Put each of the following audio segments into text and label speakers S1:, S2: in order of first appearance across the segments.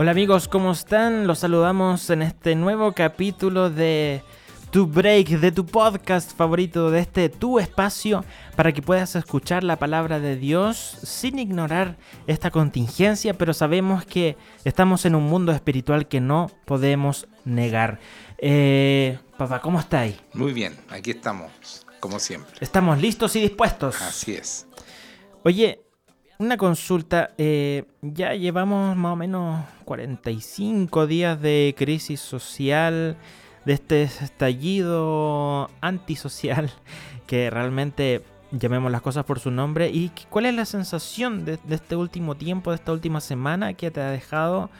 S1: Hola amigos, ¿cómo están? Los saludamos en este nuevo capítulo de Tu Break, de tu podcast favorito, de este Tu Espacio, para que puedas escuchar la palabra de Dios sin ignorar esta contingencia, pero sabemos que estamos en un mundo espiritual que no podemos negar. Eh, papá, ¿cómo estáis?
S2: Muy bien, aquí estamos, como siempre.
S1: Estamos listos y dispuestos.
S2: Así es.
S1: Oye, una consulta. Eh, ya llevamos más o menos 45 días de crisis social, de este estallido antisocial, que realmente llamemos las cosas por su nombre. ¿Y cuál es la sensación de, este último tiempo, de esta última semana que te ha dejado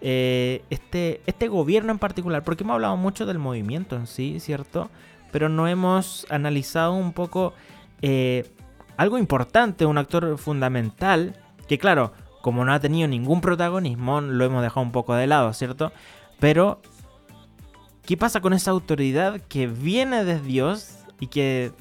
S1: eh, este, este gobierno en particular? Porque hemos hablado mucho del movimiento en sí, ¿cierto? Pero no hemos analizado un poco... Eh, algo importante, un actor fundamental, que claro, como no ha tenido ningún protagonismo, lo hemos dejado un poco de lado, ¿cierto? Pero, ¿qué pasa con esa autoridad que viene de Dios y que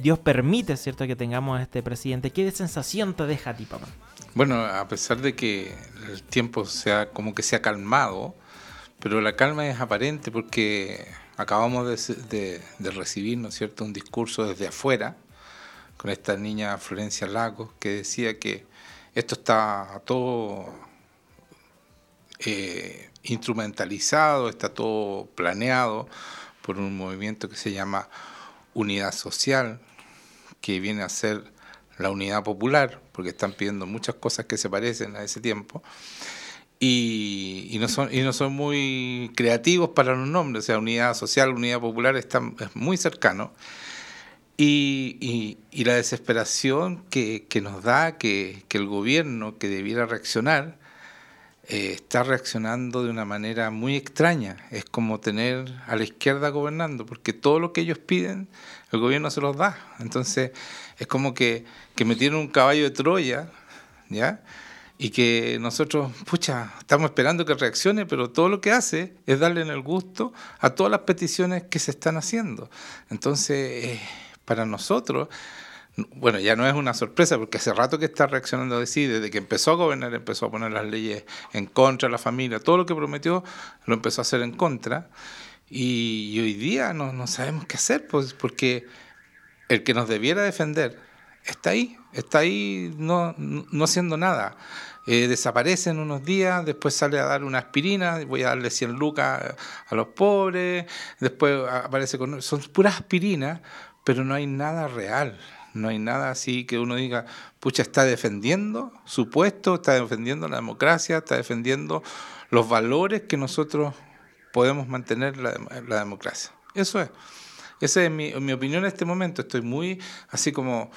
S1: Dios permite, ¿cierto?, que tengamos a este presidente. ¿Qué sensación te deja a ti, papá?
S2: Bueno, a pesar de que el tiempo sea como que se ha calmado, pero la calma es aparente porque acabamos de, de recibir, ¿no es cierto?, un discurso desde afuera con esta niña Florencia Lagos, que decía que esto está todo eh, instrumentalizado, está todo planeado por un movimiento que se llama Unidad Social, que viene a ser la unidad popular, porque están pidiendo muchas cosas que se parecen a ese tiempo, y, no, son, y no son muy creativos para los nombres, o sea, unidad social, unidad popular están, es muy cercano. Y, la desesperación que, nos da que, el gobierno que debiera reaccionar eh, está reaccionando de una manera muy extraña. Es como tener a la izquierda gobernando, porque todo lo que ellos piden, el gobierno se los da. Entonces, es como que, que metieron un caballo de Troya, ¿ya? Y que nosotros, pucha, estamos esperando que reaccione, pero todo lo que hace es darle en el gusto a todas las peticiones que se están haciendo. Entonces, eh, para nosotros, bueno, ya no es una sorpresa porque hace rato que está reaccionando así, desde que empezó a gobernar empezó a poner las leyes en contra de la familia, todo lo que prometió lo empezó a hacer en contra y, hoy día no, no, sabemos qué hacer, pues porque el que nos debiera defender está ahí, está ahí no, no haciendo nada. Eh, desaparece en unos días, después sale a dar una aspirina, voy a darle 100 lucas a los pobres, después aparece con... Son puras aspirinas pero no hay nada real, no hay nada así que uno diga, pucha, está defendiendo su puesto, está defendiendo la democracia, está defendiendo los valores que nosotros podemos mantener la, la democracia. Eso es. Esa es mi, opinión en este momento. Estoy muy así como,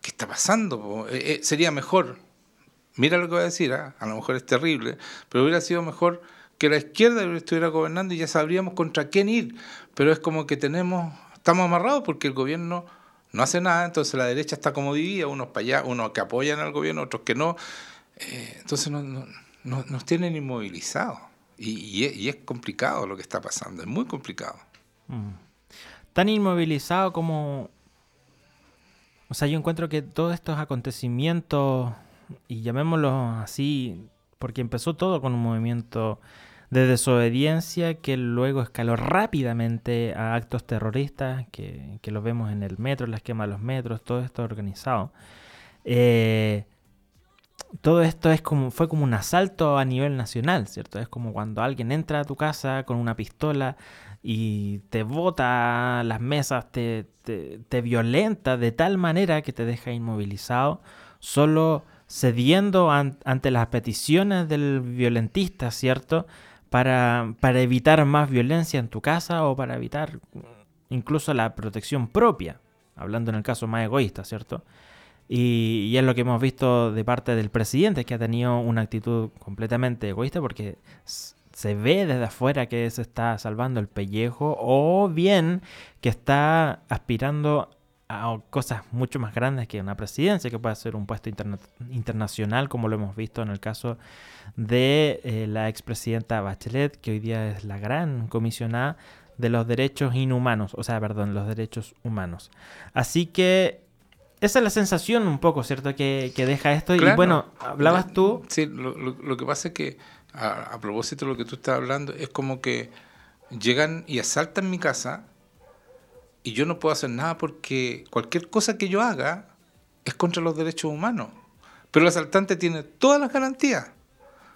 S2: ¿qué está pasando? Eh, eh, sería mejor, mira lo que voy a decir, ¿ah? a lo mejor es terrible, pero hubiera sido mejor que la izquierda estuviera gobernando y ya sabríamos contra quién ir. Pero es como que tenemos estamos amarrados porque el gobierno no hace nada, entonces la derecha está como dividida, unos para allá, unos que apoyan al gobierno, otros que no. Eh, entonces nos tienen inmovilizados. Y, es, complicado lo que está pasando, es muy complicado.
S1: Mm. Tan inmovilizado como... O sea, yo encuentro que todos estos acontecimientos, y llamémoslos así, porque empezó todo con un movimiento de desobediencia que luego escaló rápidamente a actos terroristas, que, que vemos en el metro, la esquema de los metros, todo esto organizado. Eh, todo esto es como, fue como un asalto a nivel nacional, ¿cierto? Es como cuando alguien entra a tu casa con una pistola y te bota las mesas, te, te, violenta de tal manera que te deja inmovilizado, solo cediendo ante las peticiones del violentista, ¿cierto? Para, para evitar más violencia en tu casa o para evitar incluso la protección propia, hablando en el caso más egoísta, ¿cierto? Y, es lo que hemos visto de parte del presidente, que ha tenido una actitud completamente egoísta porque se ve desde afuera que se está salvando el pellejo o bien que está aspirando a cosas mucho más grandes que una presidencia, que puede ser un puesto internacional, como lo hemos visto en el caso de eh, la expresidenta Bachelet, que hoy día es la gran comisionada de los derechos inhumanos, o sea, perdón, los derechos humanos. Así que esa es la sensación un poco, ¿cierto? Que, que deja esto. Y
S2: Claro.
S1: bueno, hablabas tú.
S2: Sí, lo, lo- lo que pasa es que, a, a propósito de lo que tú estás hablando, es como que llegan y asaltan mi casa y yo no puedo hacer nada porque cualquier cosa que yo haga es contra los derechos humanos. Pero el asaltante tiene todas las garantías.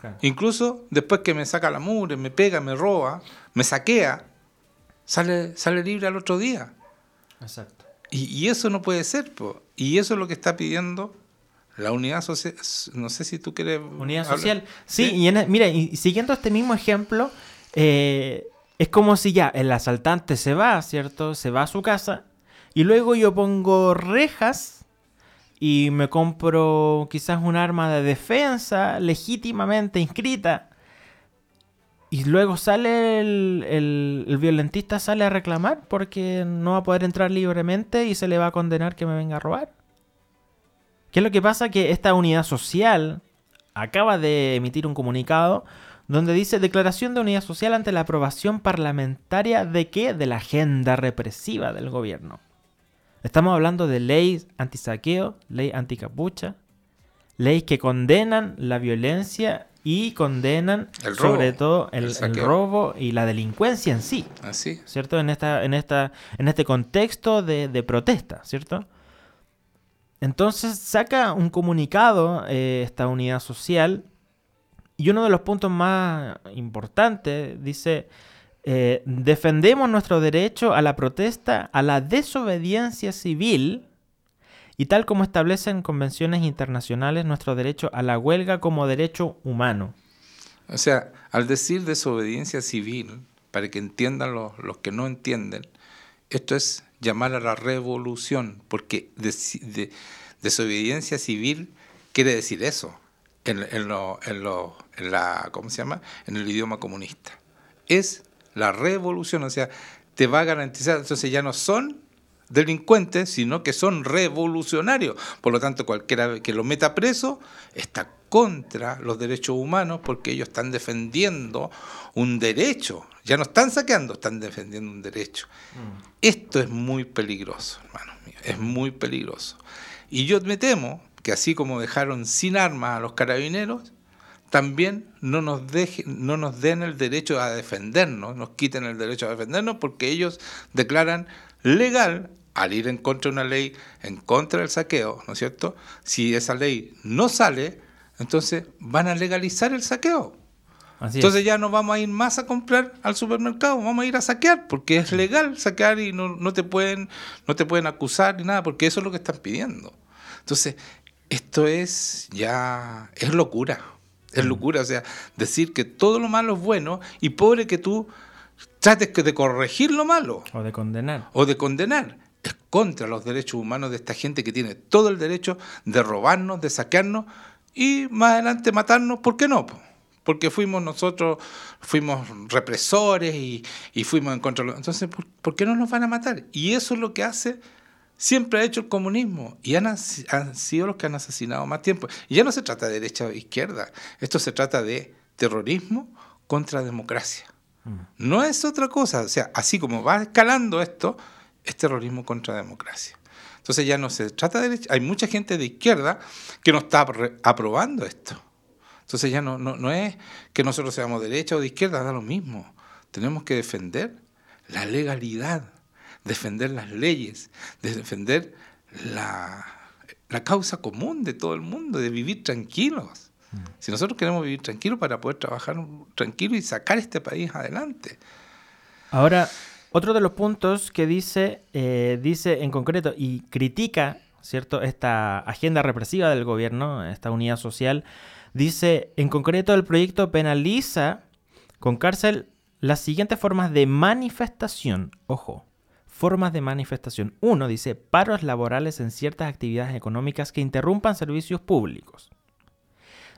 S1: Claro.
S2: Incluso después que me saca la mugre, me pega, me roba, me saquea, sale, sale libre al otro día.
S1: Exacto.
S2: Y, y eso no puede ser, po. y eso es lo que está pidiendo la unidad social. No sé si tú quieres.
S1: Unidad
S2: hablar.
S1: social. Sí, y en- mira, y siguiendo este mismo ejemplo, eh, es como si ya el asaltante se va, ¿cierto? Se va a su casa y luego yo pongo rejas y me compro quizás un arma de defensa legítimamente inscrita y luego sale el, el- el violentista sale a reclamar porque no va a poder entrar libremente y se le va a condenar que me venga a robar. ¿Qué es lo que pasa? Que esta unidad social acaba de emitir un comunicado donde dice declaración de unidad social ante la aprobación parlamentaria de qué? De la agenda represiva del gobierno. Estamos hablando de ley antisaqueo, ley anticapucha, leyes que condenan la violencia y condenan
S2: El robo,
S1: sobre todo el,
S2: el
S1: el
S2: saqueo.
S1: robo y la delincuencia en sí.
S2: Así.
S1: ¿cierto? En, esta, en, esta, en este contexto de, de protesta, ¿cierto? Entonces saca un comunicado eh, esta unidad social y uno de los puntos más importantes dice, eh, defendemos nuestro derecho a la protesta, a la desobediencia civil y tal como establecen convenciones internacionales nuestro derecho a la huelga como derecho humano.
S2: O sea, al decir desobediencia civil, para que entiendan los, los que no entienden, esto es llamar a la revolución, porque desobediencia civil quiere decir eso en, en lo- en lo- en la, ¿cómo se llama? En el idioma comunista. Es la revolución, o sea, te va a garantizar, entonces ya no son delincuentes, sino que son revolucionarios. Por lo tanto, cualquiera que lo meta preso está contra los derechos humanos porque ellos están defendiendo un derecho. Ya no están saqueando, están defendiendo un derecho. Esto es muy peligroso, hermano mío, es muy peligroso. Y yo me temo que así como dejaron sin armas a los carabineros, también no nos, dejen, no nos den el derecho a defendernos, nos quiten el derecho a defendernos porque ellos declaran legal al ir en contra de una ley, en contra del saqueo, ¿no es cierto? Si esa ley no sale, entonces van a legalizar el saqueo.
S1: Así
S2: Entonces
S1: es.
S2: ya no vamos a ir más a comprar al supermercado, vamos a ir a saquear, porque es legal saquear y no, no te pueden, no te pueden acusar ni nada, porque eso es lo que están pidiendo. Entonces, esto es ya, es locura, es locura, o sea, decir que todo lo malo es bueno y pobre que tú trates que de corregir lo malo
S1: O de condenar.
S2: o de condenar. Es contra los derechos humanos de esta gente que tiene todo el derecho de robarnos, de saquearnos y más adelante matarnos. ¿Por qué no? po? Porque fuimos nosotros, fuimos represores y, y fuimos en contra. de lo- Entonces, ¿por, por qué no nos van a matar? Y eso es lo que hace, siempre ha hecho el comunismo. Y han, sido los que han asesinado más tiempo. Y ya no se trata de derecha o izquierda. Esto se trata de terrorismo contra democracia. No es otra cosa. O sea, así como va escalando esto, es terrorismo contra democracia. Entonces ya no se trata de derecha. Hay mucha gente de izquierda que no está apro- aprobando esto. Entonces ya no, no, no es que nosotros seamos de derecha o de izquierda, da lo mismo. Tenemos que defender la legalidad, defender las leyes, de defender la, la causa común de todo el mundo, de vivir tranquilos. Si nosotros queremos vivir tranquilos para poder trabajar tranquilo y sacar este país adelante.
S1: Ahora, otro de los puntos que dice, eh, dice en concreto y critica, ¿cierto?, esta agenda represiva del gobierno, esta unidad social, dice, en concreto el proyecto penaliza con cárcel las siguientes formas de manifestación. Ojo, formas de manifestación. Uno dice, paros laborales en ciertas actividades económicas que interrumpan servicios públicos.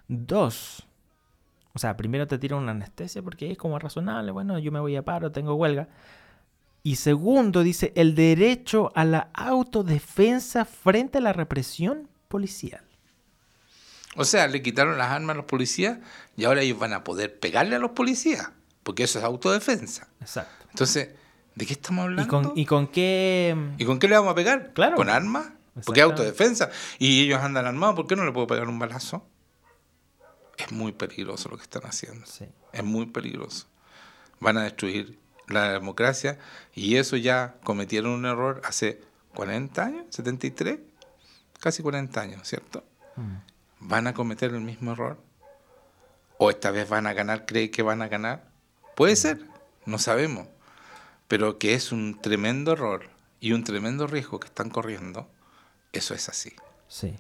S1: Dos, o sea, primero te tiran una anestesia porque es como razonable, bueno, yo me voy a paro, tengo huelga. Y segundo, dice el derecho a la autodefensa frente a la represión policial.
S2: O sea, le quitaron las armas a los policías y ahora ellos van a poder pegarle a los policías, porque eso es autodefensa.
S1: Exacto.
S2: Entonces, ¿de qué estamos
S1: ¿Y
S2: hablando?
S1: con, ¿Y con qué...?
S2: ¿Y con qué le vamos a pegar?
S1: Claro.
S2: ¿Con armas? Porque es autodefensa. Y ellos andan armados, ¿por qué no le puedo pegar un balazo? Es muy peligroso lo que están haciendo. Es muy peligroso. Van a destruir la democracia y eso ya cometieron un error hace 40 años, 73, casi 40 años, ¿cierto? Mm. ¿Van a cometer el mismo error? ¿O esta vez van a ganar, cree que van a ganar? Puede mm. ser, no sabemos. Pero que es un tremendo error y un tremendo riesgo que están corriendo, eso es así.
S1: Sí.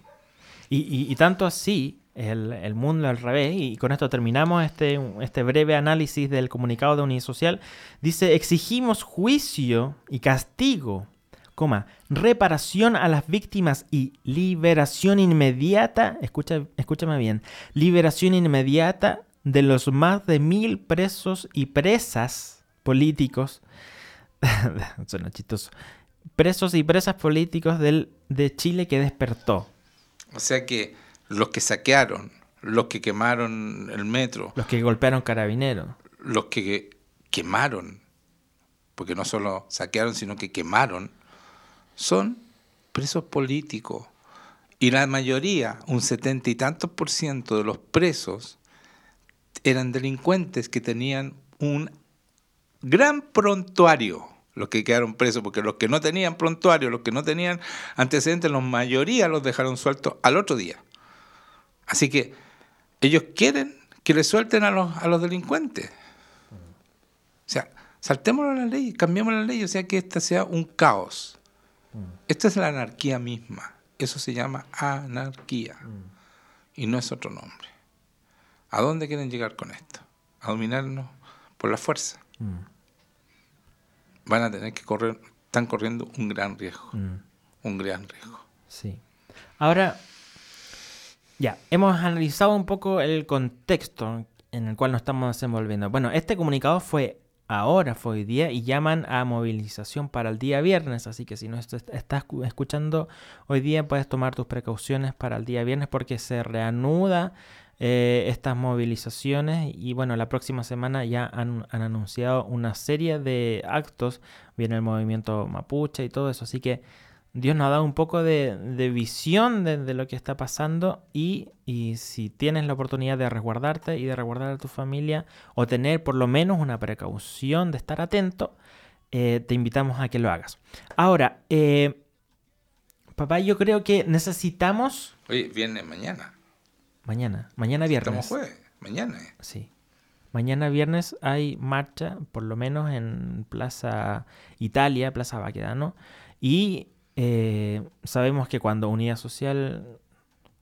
S1: Y, y, tanto así, el, el, mundo al revés, y con esto terminamos este, este breve análisis del comunicado de Unidad Social, dice, exigimos juicio y castigo, coma, reparación a las víctimas y liberación inmediata, escucha, escúchame bien, liberación inmediata de los más de mil presos y presas políticos, suena chistoso, presos y presas políticos del, de Chile que despertó.
S2: O sea que los que saquearon, los que quemaron el metro.
S1: Los que golpearon carabineros.
S2: Los que quemaron, porque no solo saquearon, sino que quemaron, son presos políticos. Y la mayoría, un setenta y tantos por ciento de los presos, eran delincuentes que tenían un gran prontuario los que quedaron presos, porque los que no tenían prontuario, los que no tenían antecedentes, la mayoría los dejaron sueltos al otro día. Así que ellos quieren que le suelten a los, a los delincuentes. O sea, saltémoslo la ley, cambiemos la ley, o sea que esta sea un caos. Esta es la anarquía misma. Eso se llama anarquía. Y no es otro nombre. ¿A dónde quieren llegar con esto? A dominarnos por la fuerza van a tener que correr, están corriendo un gran riesgo. Mm. Un gran riesgo.
S1: Sí. Ahora, ya, hemos analizado un poco el contexto en el cual nos estamos desenvolviendo. Bueno, este comunicado fue ahora, fue hoy día, y llaman a movilización para el día viernes. Así que si no estás escuchando hoy día, puedes tomar tus precauciones para el día viernes porque se reanuda eh, estas movilizaciones y bueno, la próxima semana ya han, anunciado una serie de actos, viene el movimiento mapuche y todo eso, así que Dios nos ha dado un poco de, visión de, lo que está pasando y, si tienes la oportunidad de resguardarte y de resguardar a tu familia o tener por lo menos una precaución de estar atento, eh, te invitamos a que lo hagas. Ahora, eh, papá, yo creo que necesitamos...
S2: Oye, viene mañana.
S1: Mañana, mañana viernes.
S2: Estamos jueves, mañana.
S1: Sí. Mañana viernes hay marcha, por lo menos en Plaza Italia, Plaza Baquedano. Y eh, sabemos que cuando Unidad Social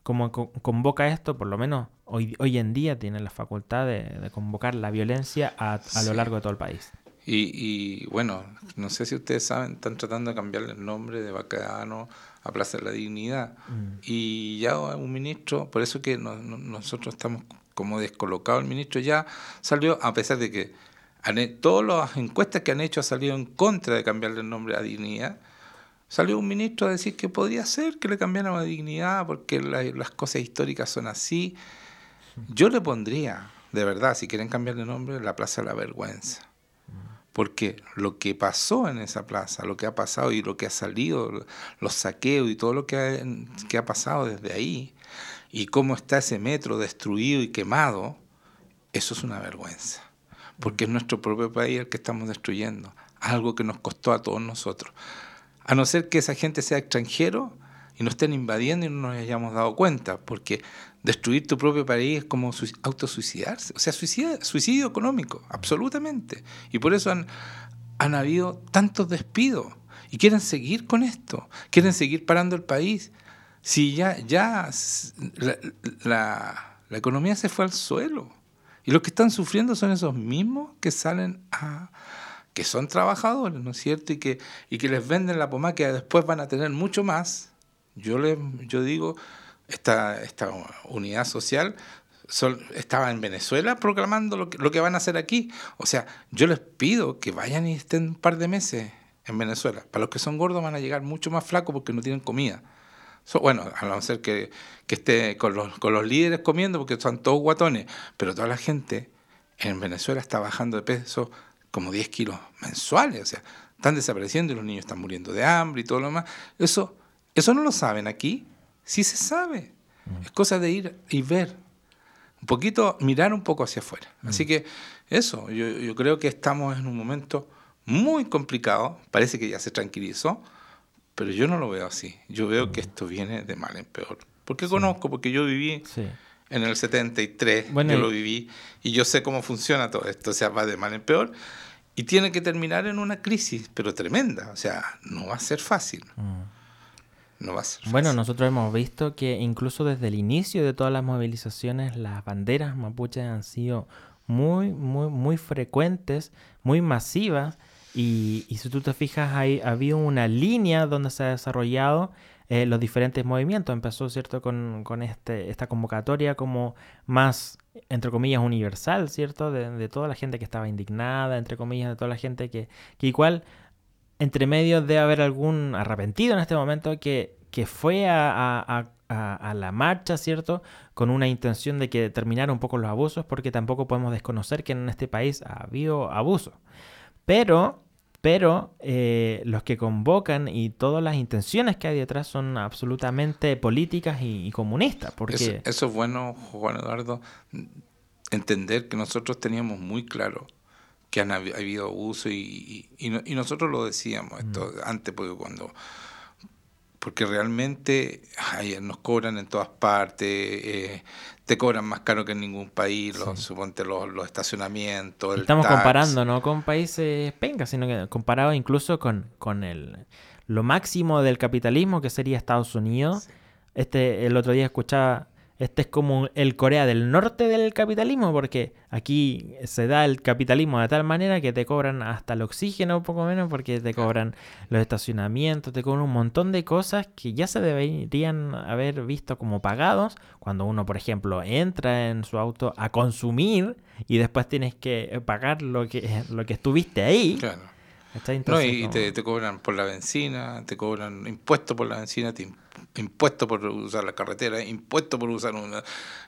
S1: como convoca esto, por lo menos hoy, hoy en día tiene la facultad de, convocar la violencia a, lo largo de todo el país.
S2: Y, bueno, no sé si ustedes saben, están tratando de cambiarle el nombre de Baquedano a Plaza de la Dignidad. Mm. Y ya un ministro, por eso que nosotros estamos como descolocados, el ministro ya salió, a pesar de que todas las encuestas que han hecho han salido en contra de cambiarle el nombre a Dignidad, salió un ministro a decir que podría ser que le cambiaran a Dignidad porque las cosas históricas son así. Yo le pondría, de verdad, si quieren cambiarle el nombre, la Plaza de la Vergüenza porque lo que pasó en esa plaza, lo que ha pasado y lo que ha salido, los saqueos y todo lo que ha, que ha pasado desde ahí, y cómo está ese metro destruido y quemado, eso es una vergüenza, porque es nuestro propio país el que estamos destruyendo, algo que nos costó a todos nosotros. A no ser que esa gente sea extranjero y nos estén invadiendo y no nos hayamos dado cuenta, porque Destruir tu propio país es como autosuicidarse, o sea, suicidio, económico, absolutamente. Y por eso han, habido tantos despidos y quieren seguir con esto, quieren seguir parando el país. Si ya, ya la, la, economía se fue al suelo y los que están sufriendo son esos mismos que salen a que son trabajadores, ¿no es cierto? Y que, y que les venden la pomada que después van a tener mucho más. Yo, les, yo digo, esta, esta unidad social estaba en Venezuela proclamando lo que, lo que van a hacer aquí. O sea, yo les pido que vayan y estén un par de meses en Venezuela. Para los que son gordos van a llegar mucho más flacos porque no tienen comida. bueno, a no ser que, que esté con los, con los líderes comiendo porque son todos guatones, pero toda la gente en Venezuela está bajando de peso como 10 kilos mensuales. O sea, están desapareciendo y los niños están muriendo de hambre y todo lo demás. Eso Eso no lo saben aquí. Sí se sabe. Mm. Es cosa de ir y ver. Un poquito, mirar un poco hacia afuera. Mm. Así que eso, yo, yo creo que estamos en un momento muy complicado. Parece que ya se tranquilizó, pero yo no lo veo así. Yo veo que esto viene de mal en peor. Porque conozco, porque yo viví en el 73, yo lo viví, y yo sé cómo funciona todo esto. O sea, va de mal en peor. Y tiene que terminar en una crisis, pero tremenda. O sea, no va a ser fácil. Mm. No va a ser fácil.
S1: Bueno, nosotros hemos visto que incluso desde el inicio de todas las movilizaciones, las banderas mapuches han sido muy, muy, muy frecuentes, muy masivas y, si tú te fijas, hay, había una línea donde se ha desarrollado eh, los diferentes movimientos. Empezó, ¿cierto?, con, este, esta convocatoria como más, entre comillas, universal, ¿cierto?, de, toda la gente que estaba indignada, entre comillas, de toda la gente que, que igual, entre medio de haber algún arrepentido en este momento que, que fue a, a, la marcha, ¿cierto? Con una intención de que terminara un poco los abusos, porque tampoco podemos desconocer que en este país ha habido abusos. Pero pero eh, los que convocan y todas las intenciones que hay detrás son absolutamente políticas y, comunistas. Porque...
S2: Eso, es bueno, Juan Eduardo, entender que nosotros teníamos muy claro que han habido abuso y, y, nosotros lo decíamos esto mm. antes, porque cuando porque realmente nos cobran en todas partes, eh, te cobran más caro que en ningún país, los, suponte los, estacionamientos.
S1: Estamos comparando no con países pencas, sino que comparado incluso con, con el, lo máximo del capitalismo que sería Estados Unidos. Este, el otro día escuchaba este es como el Corea del Norte del capitalismo, porque aquí se da el capitalismo de tal manera que te cobran hasta el oxígeno, un poco menos, porque te cobran los estacionamientos, te cobran un montón de cosas que ya se deberían haber visto como pagados cuando uno, por ejemplo, entra en su auto a consumir y después tienes que pagar lo que, lo que estuviste ahí.
S2: Claro. no, y te, te, cobran por la benzina, te cobran impuestos por la benzina, te impuesto por usar la carretera, impuesto por usar una...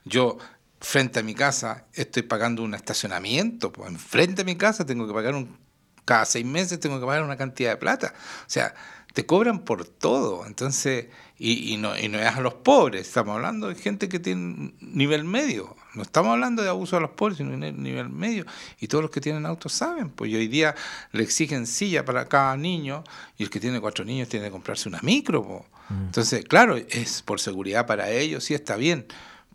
S2: Yo, frente a mi casa, estoy pagando un estacionamiento, pues enfrente a mi casa tengo que pagar un... Cada seis meses tengo que pagar una cantidad de plata. O sea, te cobran por todo. Entonces, y, y, no, y no es a los pobres, estamos hablando de gente que tiene nivel medio. No estamos hablando de abuso a los pobres, sino de nivel medio. Y todos los que tienen autos saben, pues hoy día le exigen silla para cada niño y el que tiene cuatro niños tiene que comprarse una micro. Pues. Entonces, claro, es por seguridad para ellos, sí está bien,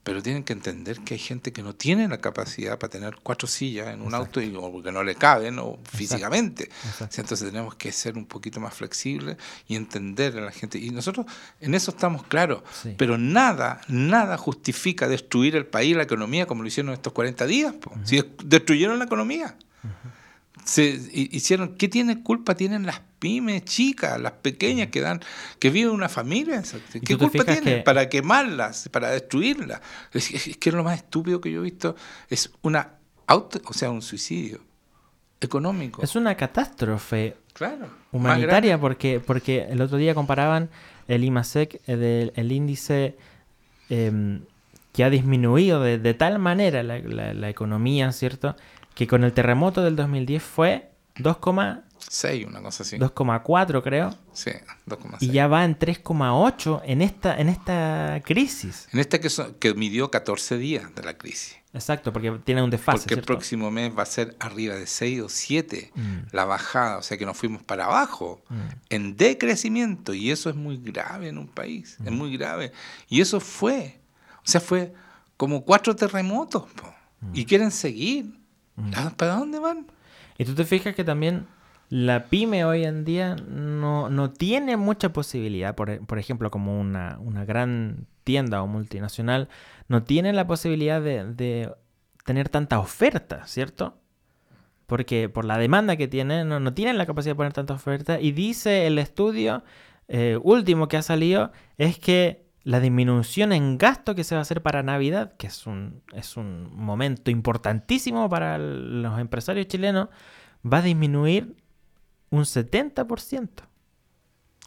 S2: pero tienen que entender que hay gente que no tiene la capacidad para tener cuatro sillas en un auto y o porque no le caben o físicamente. Entonces tenemos que ser un poquito más flexibles y entender a la gente. Y nosotros en eso estamos claros, pero nada, nada justifica destruir el país, la economía, como lo hicieron estos 40 días. Si destruyeron la economía se hicieron, ¿qué tiene culpa tienen las pymes chicas, las pequeñas que dan, que viven una familia? ¿Qué culpa tienen para quemarlas, para destruirlas? Es, que es lo más estúpido que yo he visto, es una auto, o sea, un suicidio económico.
S1: Es una catástrofe claro, humanitaria porque, porque el otro día comparaban el IMASEC, el, el índice em, que ha disminuido de, tal manera la, la economía, ¿cierto? Que con el terremoto del 2010 fue 2,6,
S2: una cosa así.
S1: 2,4 creo.
S2: Sí, 2,6.
S1: Y ya va en 3,8 en esta, en esta crisis.
S2: En esta que, que midió 14 días de la crisis.
S1: Exacto, porque tiene un desfase.
S2: Porque el próximo mes va a ser arriba de 6 o 7 mm. la bajada, o sea que nos fuimos para abajo, mm. en decrecimiento, y eso es muy grave en un país, es mm. muy grave. Y eso fue, o sea, fue como cuatro terremotos, y quieren seguir. ¿Para dónde van?
S1: Y tú te fijas que también la pyme hoy en día no, tiene mucha posibilidad, por, por ejemplo, como una, gran tienda o multinacional, no tiene la posibilidad de, tener tanta oferta, ¿cierto? Porque por la demanda que tiene, no, no tienen la capacidad de poner tanta oferta. Y dice el estudio eh, último que ha salido, es que la disminución en gasto que se va a hacer para Navidad, que es un, es un momento importantísimo para los empresarios chilenos, va a disminuir un 70%.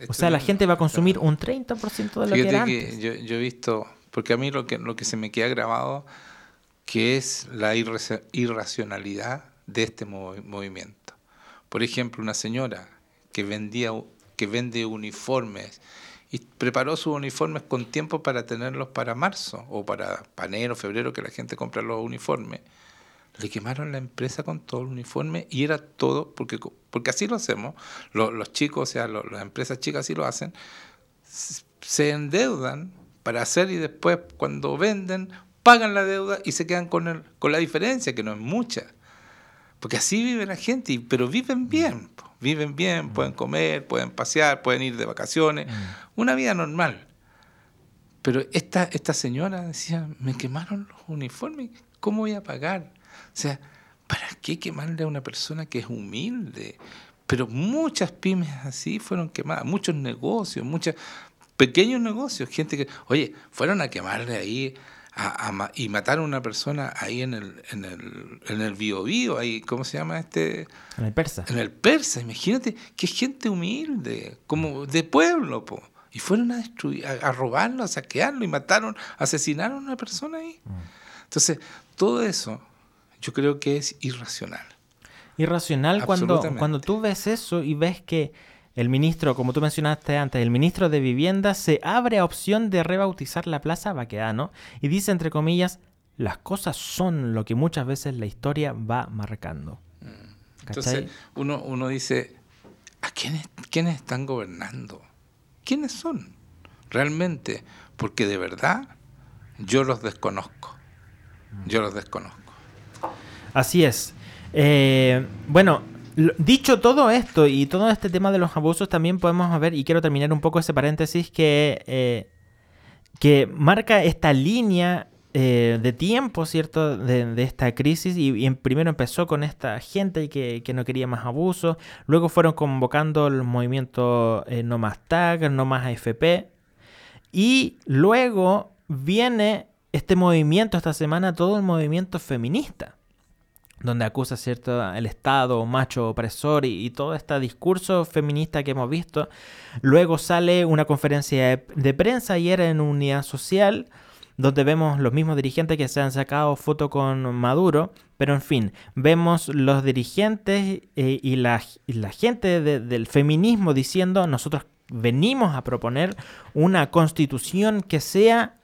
S1: o sea, la gente va a consumir un 30% de lo que era antes.
S2: yo, yo, he visto, porque a mí lo que, lo que se me queda grabado, que es la irracionalidad de este movimiento. Por ejemplo, una señora que vendía que vende uniformes y preparó sus uniformes con tiempo para tenerlos para marzo o para, enero, febrero, que la gente compra los uniformes. Le quemaron la empresa con todo el uniforme y era todo, porque, porque así lo hacemos, los, los chicos, o sea, las empresas chicas así lo hacen, se endeudan para hacer y después cuando venden pagan la deuda y se quedan con, el, con la diferencia, que no es mucha. Porque así vive la gente, pero viven bien, viven bien, pueden comer, pueden pasear, pueden ir de vacaciones, una vida normal. Pero esta, esta señora decía, me quemaron los uniformes, ¿cómo voy a pagar? O sea, ¿para qué quemarle a una persona que es humilde? Pero muchas pymes así fueron quemadas, muchos negocios, muchos pequeños negocios, gente que, oye, fueron a quemarle ahí y mataron a una persona ahí en el, en el, en el bio, bio ahí, ¿cómo se llama este?
S1: En el persa.
S2: En el persa, imagínate, que gente humilde, como de pueblo, po. Y fueron a destruir, a, robarlo, a saquearlo y mataron, asesinaron a una persona ahí. Mm. Entonces, todo eso yo creo que es irracional.
S1: Irracional cuando, cuando tú ves eso y ves que el ministro, como tú mencionaste antes, el ministro de Vivienda se abre a opción de rebautizar la Plaza Baquedano y dice, entre comillas, las cosas son lo que muchas veces la historia va marcando.
S2: Mm. Entonces, uno, uno dice, ¿a quiénes, quiénes están gobernando? ¿Quiénes son? Realmente, porque de verdad yo los desconozco. Yo los desconozco.
S1: Así es. Eh, bueno, Dicho todo esto y todo este tema de los abusos, también podemos ver, y quiero terminar un poco ese paréntesis, que, eh, que marca esta línea eh, de tiempo, ¿cierto?, de, esta crisis. Y, primero empezó con esta gente que, que, no quería más abusos, luego fueron convocando el movimiento eh, No Más Tag, No Más AFP, y luego viene este movimiento, esta semana, todo el movimiento feminista donde acusa cierto el Estado macho opresor y, todo este discurso feminista que hemos visto. Luego sale una conferencia de, prensa ayer en Unidad Social, donde vemos los mismos dirigentes que se han sacado foto con Maduro, pero en fin, vemos los dirigentes eh, y, la, gente del feminismo diciendo nosotros venimos a proponer una constitución que sea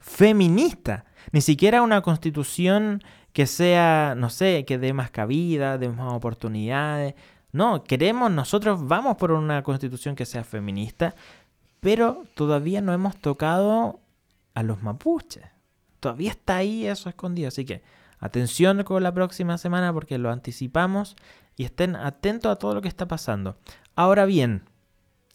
S1: feminista, ni siquiera una constitución que sea, no sé, que dé más cabida, dé más oportunidades. No, queremos, nosotros vamos por una constitución que sea feminista, pero todavía no hemos tocado a los mapuches. Todavía está ahí eso escondido. Así que atención con la próxima semana porque lo anticipamos y estén atentos a todo lo que está pasando. Ahora bien,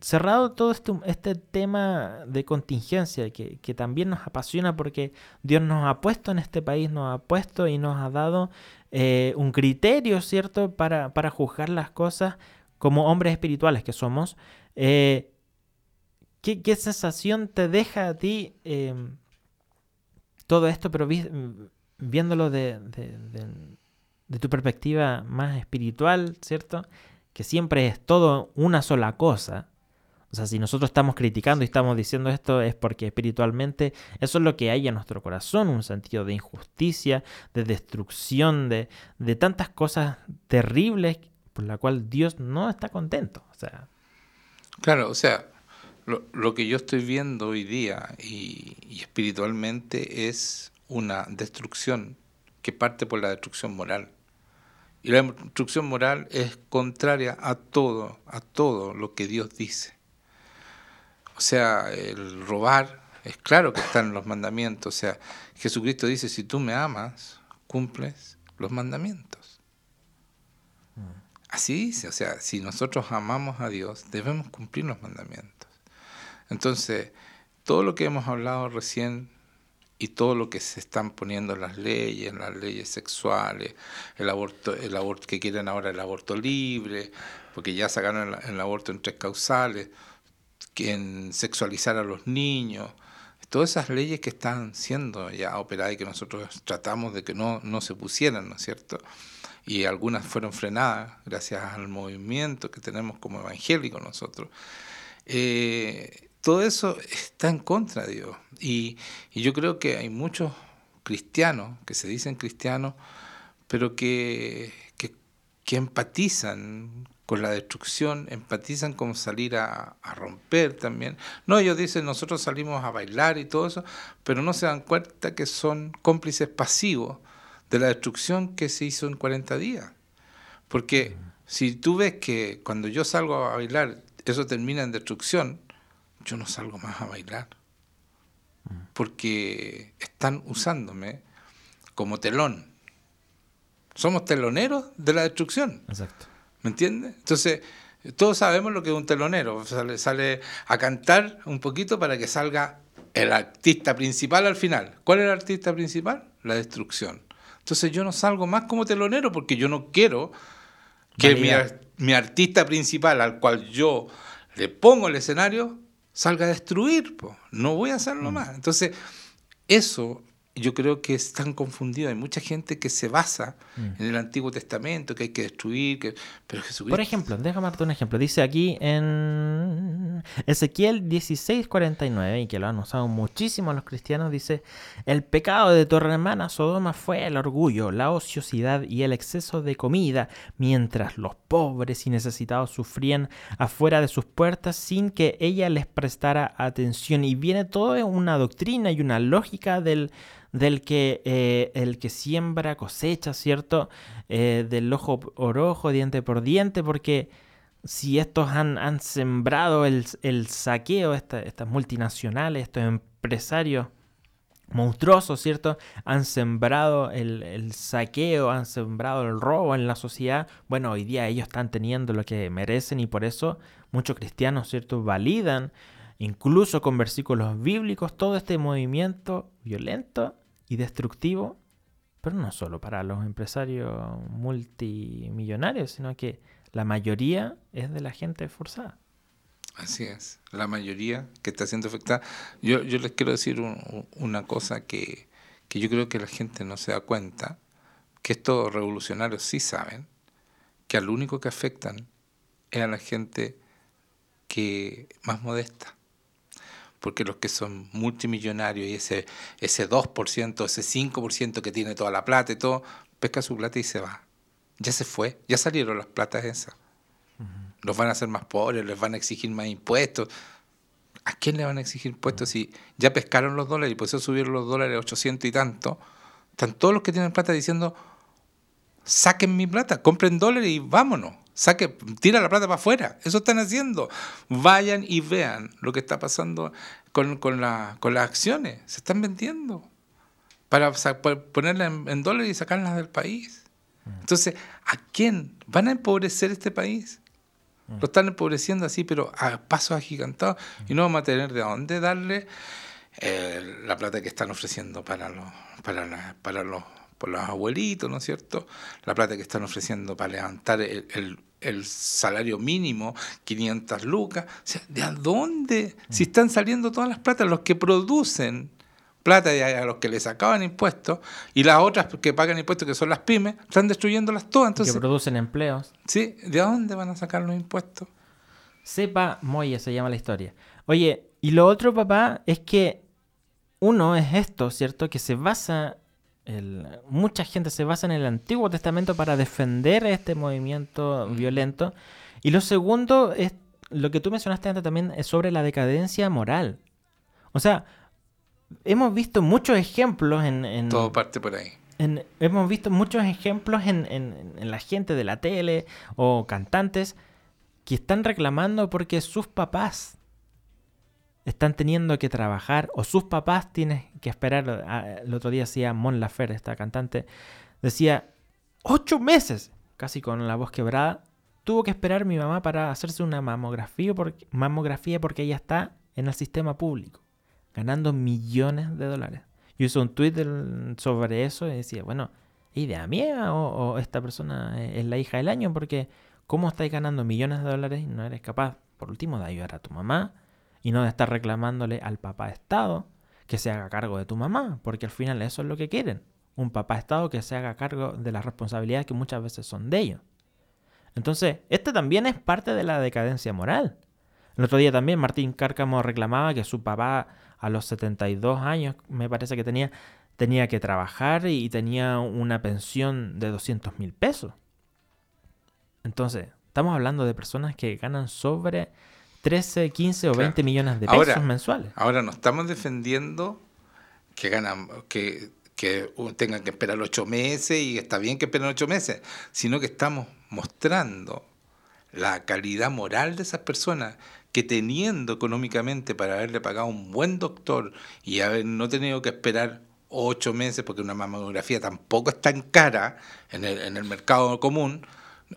S1: cerrado todo este, este tema de contingencia que, también nos apasiona porque Dios nos ha puesto en este país, nos ha puesto y nos ha dado eh, un criterio, ¿cierto?, para, juzgar las cosas como hombres espirituales que somos. Eh, ¿qué, sensación te deja a ti em, todo esto, pero viéndolo de, de tu perspectiva más espiritual, ¿cierto? Que siempre es todo una sola cosa o sea, si nosotros estamos criticando y estamos diciendo esto es porque espiritualmente eso es lo que hay en nuestro corazón, un sentido de injusticia, de destrucción, de, de tantas cosas terribles por la cual Dios no está contento. O sea,
S2: claro, o sea, lo, que yo estoy viendo hoy día y, y espiritualmente es una destrucción que parte por la destrucción moral. Y la destrucción moral es contraria a todo, a todo lo que Dios dice. O sea, el robar, es claro que están los mandamientos. O sea, Jesucristo dice, si tú me amas, cumples los mandamientos. Así dice, o sea, si nosotros amamos a Dios, debemos cumplir los mandamientos. Entonces, todo lo que hemos hablado recién y todo lo que se están poniendo en las leyes, en las leyes sexuales, el aborto, el aborto que quieren ahora el aborto libre, porque ya sacaron el aborto en tres causales, en sexualizar a los niños, todas esas leyes que están siendo ya operadas y que nosotros tratamos de que no, no se pusieran, ¿no es cierto? Y algunas fueron frenadas gracias al movimiento que tenemos como evangélicos nosotros. Eh, todo eso está en contra de Dios. Y, y, yo creo que hay muchos cristianos que se dicen cristianos, pero que, que, que empatizan con la destrucción, empatizan con salir a, romper también. No, ellos dicen, nosotros salimos a bailar y todo eso, pero no se dan cuenta que son cómplices pasivos de la destrucción que se hizo en 40 días. Porque si tú ves que cuando yo salgo a bailar, eso termina en destrucción, yo no salgo más a bailar. Porque están usándome como telón. Somos teloneros de la destrucción.
S1: Exacto.
S2: ¿Me entiendes? Entonces, todos sabemos lo que es un telonero. Sale, sale a cantar un poquito para que salga el artista principal al final. ¿Cuál es el artista principal? La destrucción. Entonces yo no salgo más como telonero porque yo no quiero que mi, mi, artista principal al cual yo le pongo el escenario salga a destruir. No voy a hacerlo mm. más. Entonces, eso yo creo que es tan confundido. Hay mucha gente que se basa mm. en el Antiguo Testamento, que hay que destruir, que... pero Jesucristo...
S1: Por ejemplo, déjame darte un ejemplo. Dice aquí en Ezequiel 16:49, y que lo han usado muchísimo los cristianos, dice, el pecado de tu hermana Sodoma fue el orgullo, la ociosidad y el exceso de comida, mientras los pobres y necesitados sufrían afuera de sus puertas sin que ella les prestara atención. Y viene todo una doctrina y una lógica del del que eh, el que siembra cosecha, ¿cierto? Eh, del ojo por ojo, diente por diente, porque si estos han, han sembrado el, saqueo, estas multinacionales, estos empresarios monstruosos, ¿cierto? Han sembrado el, el, saqueo, han sembrado el robo en la sociedad. Bueno, hoy día ellos están teniendo lo que merecen y por eso muchos cristianos, ¿cierto? Validan, incluso con versículos bíblicos, todo este movimiento violento y destructivo, pero no solo para los empresarios multimillonarios, sino que la mayoría es de la gente forzada.
S2: Así es, la mayoría que está siendo afectada. Yo, yo les quiero decir una cosa que, que yo creo que la gente no se da cuenta, que estos revolucionarios sí saben, que al único que afectan es a la gente que más modesta porque los que son multimillonarios y ese, ese 2%, ese 5% que tiene toda la plata y todo, pesca su plata y se va. Ya se fue, ya salieron las platas esas. Los van a hacer más pobres, les van a exigir más impuestos. ¿A quién le van a exigir impuestos si ya pescaron los dólares y por eso subieron los dólares a 800 y tanto? Están todos los que tienen plata diciendo, saquen mi plata, compren dólares y vámonos. Saque, tira la plata para afuera. Eso están haciendo. Vayan y vean lo que está pasando con, con, la, con las acciones. Se están vendiendo para ponerlas en, dólares y sacarlas del país. Mm. Entonces, ¿a quién van a empobrecer este país? Mm. Lo están empobreciendo así, pero a pasos agigantados. Y no vamos a tener de dónde darle eh, la plata que están ofreciendo para los, para, para los por los abuelitos, ¿no es cierto? La plata que están ofreciendo para levantar el, salario mínimo, 500 lucas. O sea, ¿de dónde? Si están saliendo todas las platas, los que producen plata a los que les sacaban impuestos y las otras que pagan impuestos, que son las pymes, están destruyéndolas todas. Entonces,
S1: que producen empleos.
S2: Sí, ¿de dónde van a sacar los impuestos?
S1: Sepa Moya se llama la historia. Oye, y lo otro, papá, es que uno es esto, ¿cierto? Que se basa mucha gente se basa en el Antiguo Testamento para defender este movimiento violento. Y lo segundo es lo que tú mencionaste antes también es sobre la decadencia moral. O sea, hemos visto muchos ejemplos en...
S2: Todo parte por ahí.
S1: hemos visto muchos ejemplos en, en la gente de la tele o cantantes que están reclamando porque sus papás están teniendo que trabajar o sus papás tienen que esperar. Ah, el otro día decía Mon Laferte, esta cantante, decía, ocho meses, casi con la voz quebrada, tuvo que esperar mi mamá para hacerse una mamografía porque, mamografía porque ella está en el sistema público, ganando millones de dólares. Yo hice un tweet sobre eso y decía, bueno, ¿idea mía o, esta persona es la hija del año? Porque ¿cómo estáis ganando millones de dólares y no eres capaz, por último, de ayudar a tu mamá? Y no de estar reclamándole al papá Estado que se haga cargo de tu mamá, porque al final eso es lo que quieren, un papá Estado que se haga cargo de las responsabilidades que muchas veces son de ellos. Entonces, este también es parte de la decadencia moral. El otro día también Martín Cárcamo reclamaba que su papá a los 72 años, me parece que tenía, tenía que trabajar y tenía una pensión de 200 mil pesos. Entonces, Estamos hablando de personas que ganan sobre 13, 15 o 20 millones de pesos mensuales.
S2: Ahora no estamos defendiendo que ganan, que, que tengan que esperar ocho meses y está bien que esperen ocho meses, sino que estamos mostrando la calidad moral de esas personas que teniendo económicamente para haberle pagado un buen doctor y haber no tenido que esperar ocho meses, porque una mamografía tampoco es tan cara en el, en el mercado común,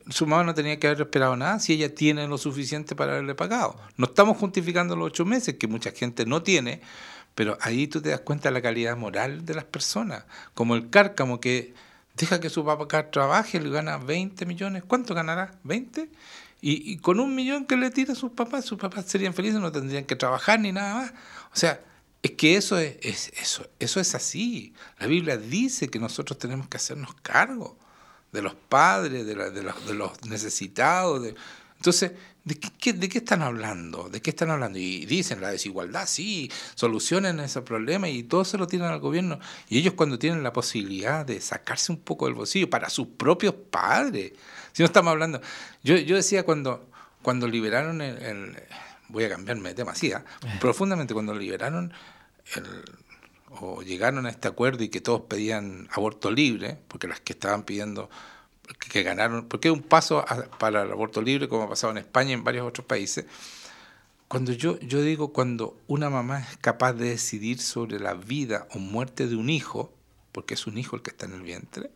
S2: su mamá no tenía que haber esperado nada si ella tiene lo suficiente para haberle pagado. No estamos justificando los ocho meses, que mucha gente no tiene, pero ahí tú te das cuenta de la calidad moral de las personas. Como el cárcamo que deja que su papá trabaje, le gana 20 millones. ¿Cuánto ganará? ¿20? Y, con un millón que le tira a sus papás, sus papás serían felices, no tendrían que trabajar ni nada más. O sea, es que eso es, eso, eso es así. La Biblia dice que nosotros tenemos que hacernos cargo de los padres, de, de, los, de los, necesitados. De... Entonces, ¿de qué, ¿de qué están hablando? ¿De qué están hablando? Y dicen la desigualdad, sí, solucionen ese problema y todo se lo tiran al gobierno. Y ellos cuando tienen la posibilidad de sacarse un poco del bolsillo para sus propios padres, si no estamos hablando... Yo, yo decía cuando, cuando liberaron el, Voy a cambiarme de tema, sí, ¿ah? eh. profundamente cuando liberaron el o llegaron a este acuerdo y que todos pedían aborto libre, porque las que estaban pidiendo que, ganaron, porque es un paso para el aborto libre, como ha pasado en España y en varios otros países. Cuando yo, yo digo, cuando una mamá es capaz de decidir sobre la vida o muerte de un hijo, porque es un hijo el que está en el vientre,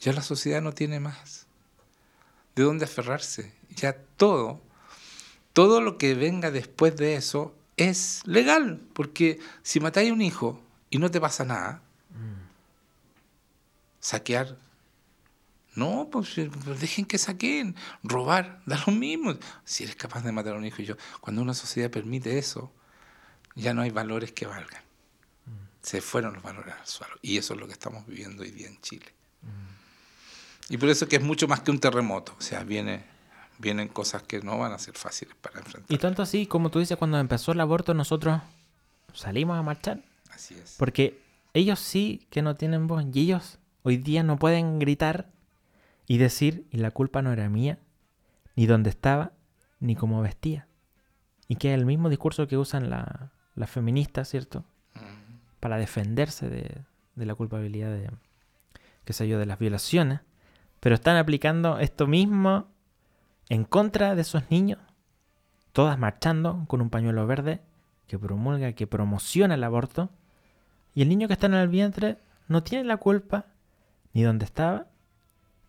S2: ya la sociedad no tiene más de dónde aferrarse. Ya todo, todo lo que venga después de eso es legal, porque si matáis a un hijo y no te pasa nada, saquear, no, pues, pues, dejen que saquen, robar, da lo mismo. Si eres capaz de matar a un hijo y yo, cuando una sociedad permite eso, ya no hay valores que valgan. Se fueron los valores al suelo. Y eso es lo que estamos viviendo hoy día en Chile. Y por eso que es mucho más que un terremoto. O sea, viene vienen cosas que no van a ser fáciles para enfrentar.
S1: Y tanto así, como tú dices, cuando empezó el aborto, nosotros salimos a marchar.
S2: Así es.
S1: Porque ellos sí que no tienen voz y ellos hoy día no pueden gritar y decir, y la culpa no era mía, ni dónde estaba, ni cómo vestía. Y que es el mismo discurso que usan las feministas, ¿cierto? Para defenderse de, de la culpabilidad de, qué sé yo, de las violaciones. Pero están aplicando esto mismo en contra de esos niños, todas marchando con un pañuelo verde que promulga, que promociona el aborto, y el niño que está en el vientre no tiene la culpa ni dónde estaba,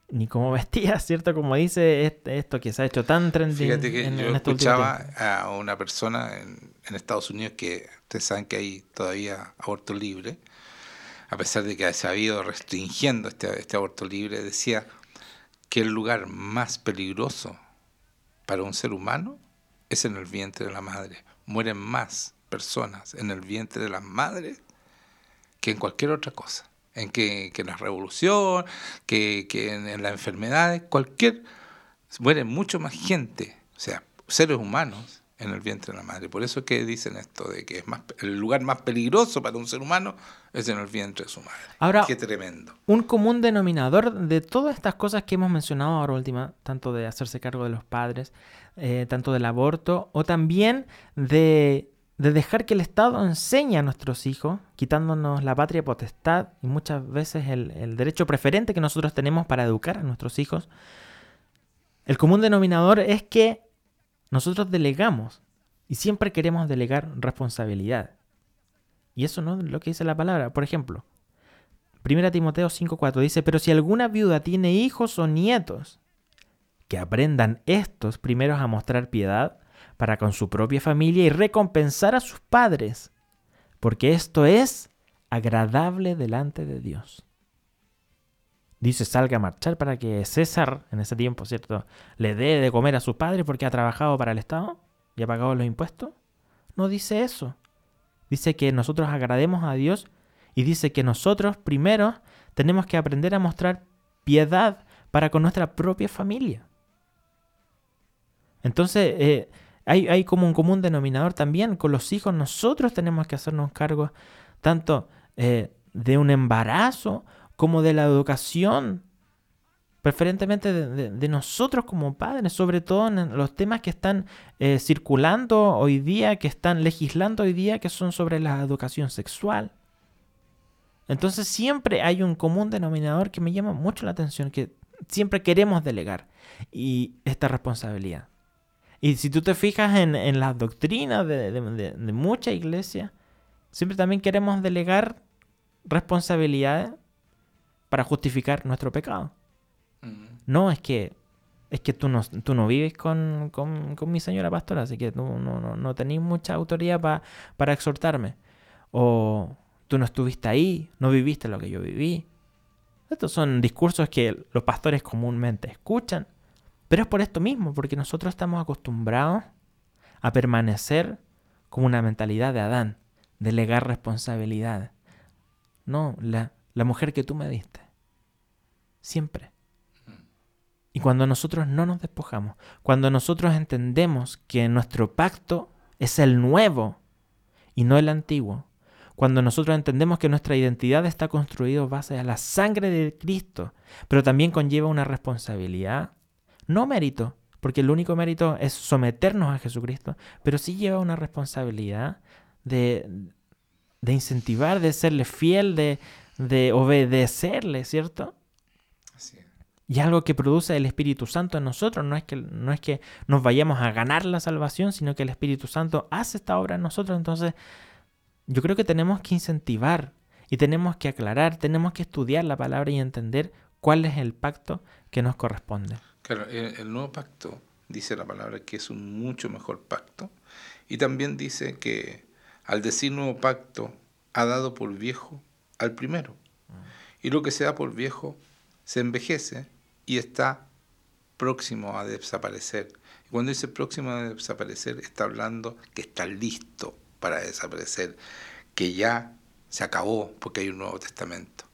S1: ni cómo vestía, ¿cierto? Como dice este, esto que se ha hecho tan trendy.
S2: Fíjate que yo escuchaba a una persona en, en, Estados Unidos que ustedes saben que hay todavía aborto libre, a pesar de que se ha ido restringiendo este, este aborto libre, decía que el lugar más peligroso para un ser humano es en el vientre de la madre. Mueren más personas en el vientre de las madres que en cualquier otra cosa. En que, en la revolución, que, que en, en las enfermedades, cualquier... Muere mucho más gente, o sea, seres humanos en el vientre de la madre. Por eso es que dicen esto de que es más el lugar más peligroso para un ser humano es en el vientre de su madre.
S1: Ahora,
S2: qué tremendo.
S1: Un común denominador de todas estas cosas que hemos mencionado ahora última, tanto de hacerse cargo de los padres, eh, tanto del aborto o también de, de dejar que el Estado enseñe a nuestros hijos, quitándonos la patria potestad y muchas veces el, el derecho preferente que nosotros tenemos para educar a nuestros hijos. El común denominador es que nosotros delegamos y siempre queremos delegar responsabilidad. Y eso no es lo que dice la palabra. Por ejemplo, 1 Timoteo 5:4 dice, pero si alguna viuda tiene hijos o nietos, que aprendan estos primeros a mostrar piedad para con su propia familia y recompensar a sus padres, porque esto es agradable delante de Dios dice salga a marchar para que César, en ese tiempo, ¿cierto?, le dé de comer a su padre porque ha trabajado para el Estado y ha pagado los impuestos. No dice eso. Dice que nosotros agrademos a Dios y dice que nosotros primero tenemos que aprender a mostrar piedad para con nuestra propia familia. Entonces, eh, hay, hay, como un común denominador también con los hijos. Nosotros tenemos que hacernos cargo tanto eh, de un embarazo como de la educación preferentemente de, nosotros como padres, sobre todo en los temas que están eh, circulando hoy día, que están legislando hoy día, que son sobre la educación sexual. Entonces siempre hay un común denominador que me llama mucho la atención, que siempre queremos delegar y esta responsabilidad. Y si tú te fijas en, en las doctrinas de, de muchas iglesias, siempre también queremos delegar responsabilidades para justificar nuestro pecado. No, es que es que tú no, tú no vives con, mi señora pastora, así que tú no, no, no tenés mucha autoridad para exhortarme. O tú no estuviste ahí, no viviste lo que yo viví. Estos son discursos que los pastores comúnmente escuchan. Pero es por esto mismo, porque nosotros estamos acostumbrados a permanecer con una mentalidad de Adán, delegar responsabilidad. No, la, la mujer que tú me diste. Siempre. Y cuando nosotros no nos despojamos, cuando nosotros entendemos que nuestro pacto es el nuevo y no el antiguo, cuando nosotros entendemos que nuestra identidad está construida base a la sangre de Cristo, pero también conlleva una responsabilidad, no mérito, porque el único mérito es someternos a Jesucristo, pero sí lleva una responsabilidad de, de incentivar, de serle fiel, de, de obedecerle, ¿cierto? Y algo que produce el Espíritu Santo en nosotros. No es, que, no es que nos vayamos a ganar la salvación, sino que el Espíritu Santo hace esta obra en nosotros. Entonces, yo creo que tenemos que incentivar y tenemos que aclarar, tenemos que estudiar la palabra y entender cuál es el pacto que nos corresponde.
S2: Claro, el, nuevo pacto dice la palabra que es un mucho mejor pacto. Y también dice que al decir nuevo pacto, ha dado por viejo al primero. Mm. Y lo que se da por viejo se envejece y está próximo a desaparecer. Y cuando dice próximo a desaparecer, está hablando que está listo para desaparecer, que ya se acabó porque hay un Nuevo Testamento.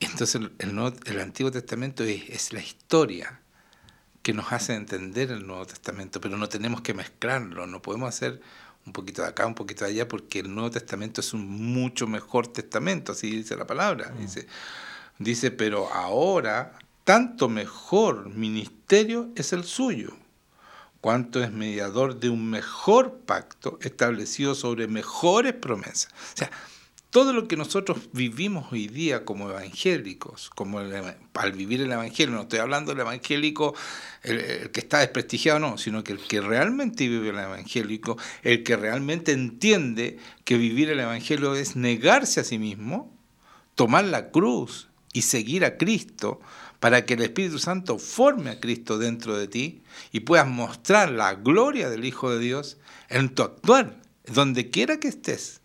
S2: entonces el, el, Antiguo Testamento es, es, la historia que nos hace entender el Nuevo Testamento, pero no tenemos que mezclarlo, no podemos hacer un poquito de acá, un poquito de allá, porque el Nuevo Testamento es un mucho mejor testamento, así dice la palabra. Dice, Dice, pero ahora tanto mejor ministerio es el suyo, cuanto es mediador de un mejor pacto establecido sobre mejores promesas. O sea, todo lo que nosotros vivimos hoy día como evangélicos, como al vivir el evangelio, no estoy hablando del evangélico el, que está desprestigiado, no, sino que el que realmente vive el evangélico, el que realmente entiende que vivir el evangelio es negarse a sí mismo, tomar la cruz y seguir a Cristo para que el Espíritu Santo forme a Cristo dentro de ti y puedas mostrar la gloria del Hijo de Dios en tu actuar, donde quiera que estés.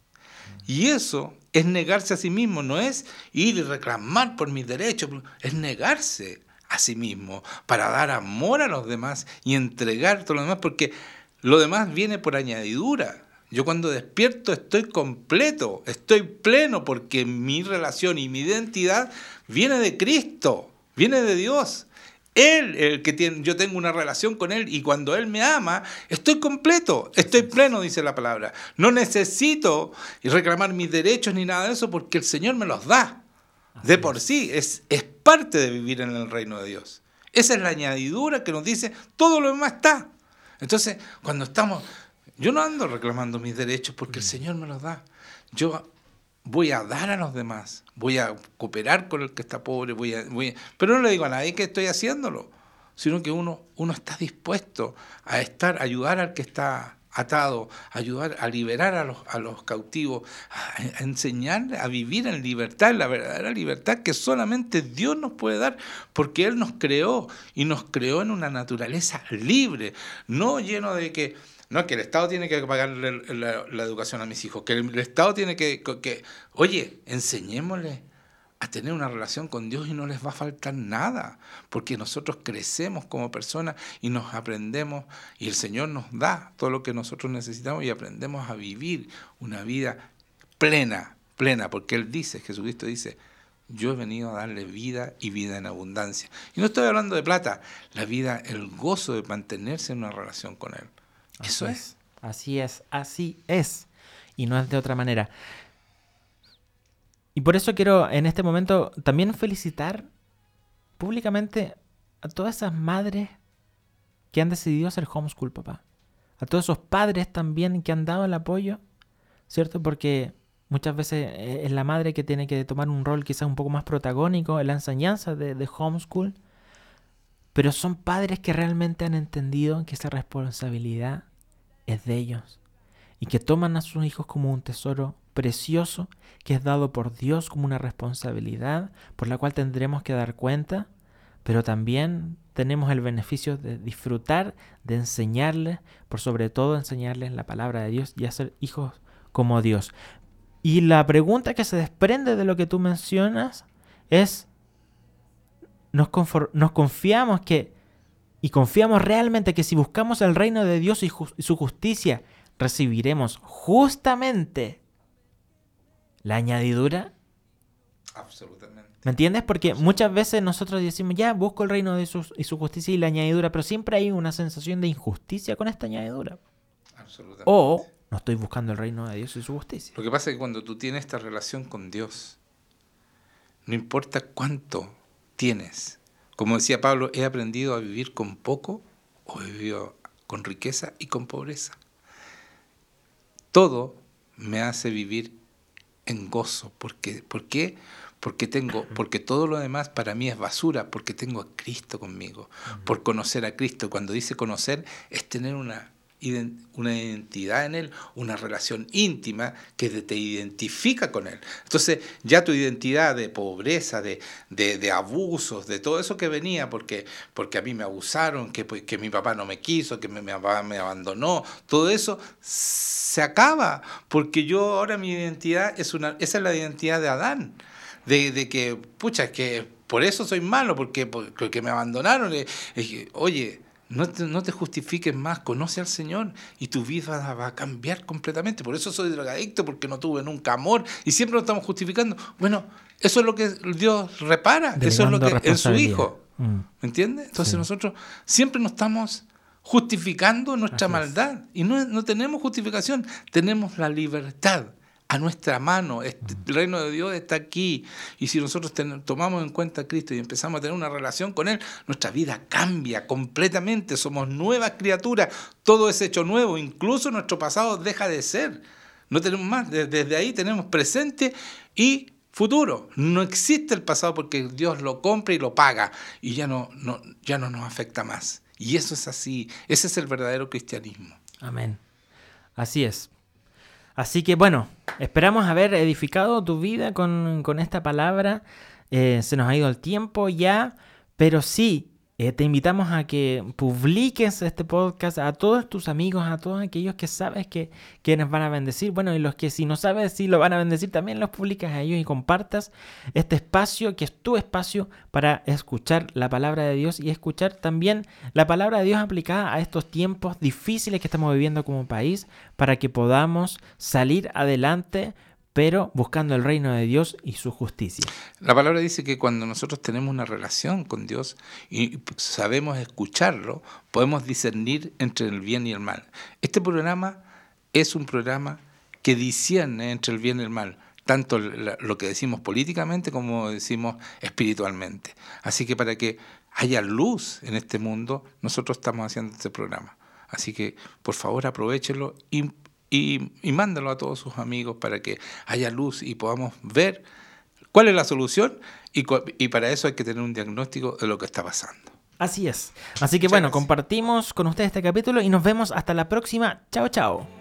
S2: Y eso es negarse a sí mismo, no es ir y reclamar por mis derechos, es negarse a sí mismo para dar amor a los demás y entregar todo lo demás, porque lo demás viene por añadidura. Yo cuando despierto estoy completo, estoy pleno porque mi relación y mi identidad viene de Cristo, viene de Dios. Él, el que tiene, yo tengo una relación con Él y cuando Él me ama, estoy completo, estoy pleno, dice la palabra. No necesito reclamar mis derechos ni nada de eso porque el Señor me los da. De por sí, es, es parte de vivir en el reino de Dios. Esa es la añadidura que nos dice, todo lo demás está. Entonces, cuando estamos, yo no ando reclamando mis derechos porque el mm. Señor me los da. Yo voy a dar a los demás, voy a cooperar con el que está pobre, voy a, voy pero no le digo a nadie que estoy haciéndolo, sino que uno, uno está dispuesto a estar, a ayudar al que está atado, a ayudar a liberar a los, a los cautivos, a, a enseñarle a vivir en libertad, la verdadera libertad que solamente Dios nos puede dar, porque Él nos creó y nos creó en una naturaleza libre, no lleno de que no, que el Estado tiene que pagar la, educación a mis hijos, que el, Estado tiene que, que, oye, enseñémosle a tener una relación con Dios y no les va a faltar nada, porque nosotros crecemos como personas y nos aprendemos y el Señor nos da todo lo que nosotros necesitamos y aprendemos a vivir una vida plena, plena, porque Él dice, Jesucristo dice, yo he venido a darle vida y vida en abundancia. Y no estoy hablando de plata, la vida, el gozo de mantenerse en una relación con Él. Eso es.
S1: Así es, así es. Y no es de otra manera. Y por eso quiero en este momento también felicitar públicamente a todas esas madres que han decidido hacer homeschool, papá. A todos esos padres también que han dado el apoyo, ¿cierto? Porque muchas veces eh, es la madre que tiene que tomar un rol quizás un poco más protagónico en la enseñanza de, de homeschool. Pero son padres que realmente han entendido que esa responsabilidad es de ellos y que toman a sus hijos como un tesoro precioso que es dado por Dios como una responsabilidad por la cual tendremos que dar cuenta, pero también tenemos el beneficio de disfrutar, de enseñarles, por sobre todo enseñarles la palabra de Dios y hacer hijos como Dios. Y la pregunta que se desprende de lo que tú mencionas es, ¿nos, nos confiamos que, y confiamos realmente que si buscamos el reino de Dios y, y su justicia, recibiremos justamente la añadidura?
S2: Absolutamente.
S1: ¿Me entiendes? Porque muchas veces nosotros decimos, ya, busco el reino de su, y su justicia y la añadidura, pero siempre hay una sensación de injusticia con esta añadidura.
S2: Absolutamente.
S1: O no estoy buscando el reino de Dios y su justicia.
S2: Lo que pasa es que cuando tú tienes esta relación con Dios, no importa cuánto tienes, como decía Pablo, he aprendido a vivir con poco o he vivido con riqueza y con pobreza. Todo me hace vivir en gozo. Porque, ¿Por qué? Porque, tengo, porque todo lo demás para mí es basura, porque tengo a Cristo conmigo, por conocer a Cristo. Cuando dice conocer es tener una una identidad en Él, una relación íntima que te identifica con Él. Entonces ya tu identidad de pobreza, de, de, abusos, de todo eso que venía, porque, porque a mí me abusaron, que, que mi papá no me quiso, que mi, mi papá me abandonó, todo eso se acaba, porque yo ahora mi identidad es una, esa es la identidad de Adán, de, de que, pucha, es que por eso soy malo, porque, porque me abandonaron. Oye, no te, no te, justifiques más, conoce al Señor y tu vida va a cambiar completamente. Por eso soy drogadicto, porque no tuve nunca amor y siempre nos estamos justificando. Bueno, eso es lo que Dios repara, eso es lo que en su Hijo. Mm. ¿Me entiendes? Entonces nosotros siempre nos estamos justificando nuestra maldad y no, no tenemos justificación, tenemos la libertad a nuestra mano. Este, el reino de Dios está aquí. Y si nosotros tomamos en cuenta a Cristo y empezamos a tener una relación con Él, nuestra vida cambia completamente. Somos nuevas criaturas. Todo es hecho nuevo. Incluso nuestro pasado deja de ser. No tenemos más. Desde ahí tenemos presente y futuro. No existe el pasado porque Dios lo compra y lo paga. Y ya no, ya no nos afecta más. Y eso es así. Ese es el verdadero cristianismo.
S1: Amén. Así es. Así que bueno, esperamos haber edificado tu vida con, esta palabra. Eh, se nos ha ido el tiempo ya, pero sí, eh, te invitamos a que publiques este podcast a todos tus amigos, a todos aquellos que sabes que, que nos van a bendecir. Bueno, y los que si no sabes si lo van a bendecir, también los publicas a ellos y compartas este espacio que es tu espacio para escuchar la palabra de Dios y escuchar también la palabra de Dios aplicada a estos tiempos difíciles que estamos viviendo como país para que podamos salir adelante pero buscando el reino de Dios y su justicia.
S2: La palabra dice que cuando nosotros tenemos una relación con Dios y sabemos escucharlo, podemos discernir entre el bien y el mal. Este programa es un programa que discierne entre el bien y el mal, tanto lo que decimos políticamente como decimos espiritualmente. Así que para que haya luz en este mundo, nosotros estamos haciendo este programa. Así que por favor aprovechenlo y, mándalo a todos sus amigos para que haya luz y podamos ver cuál es la solución y, y para eso hay que tener un diagnóstico de lo que está pasando.
S1: Así es. Así que bueno, compartimos con ustedes este capítulo y nos vemos hasta la próxima. Chao, chao.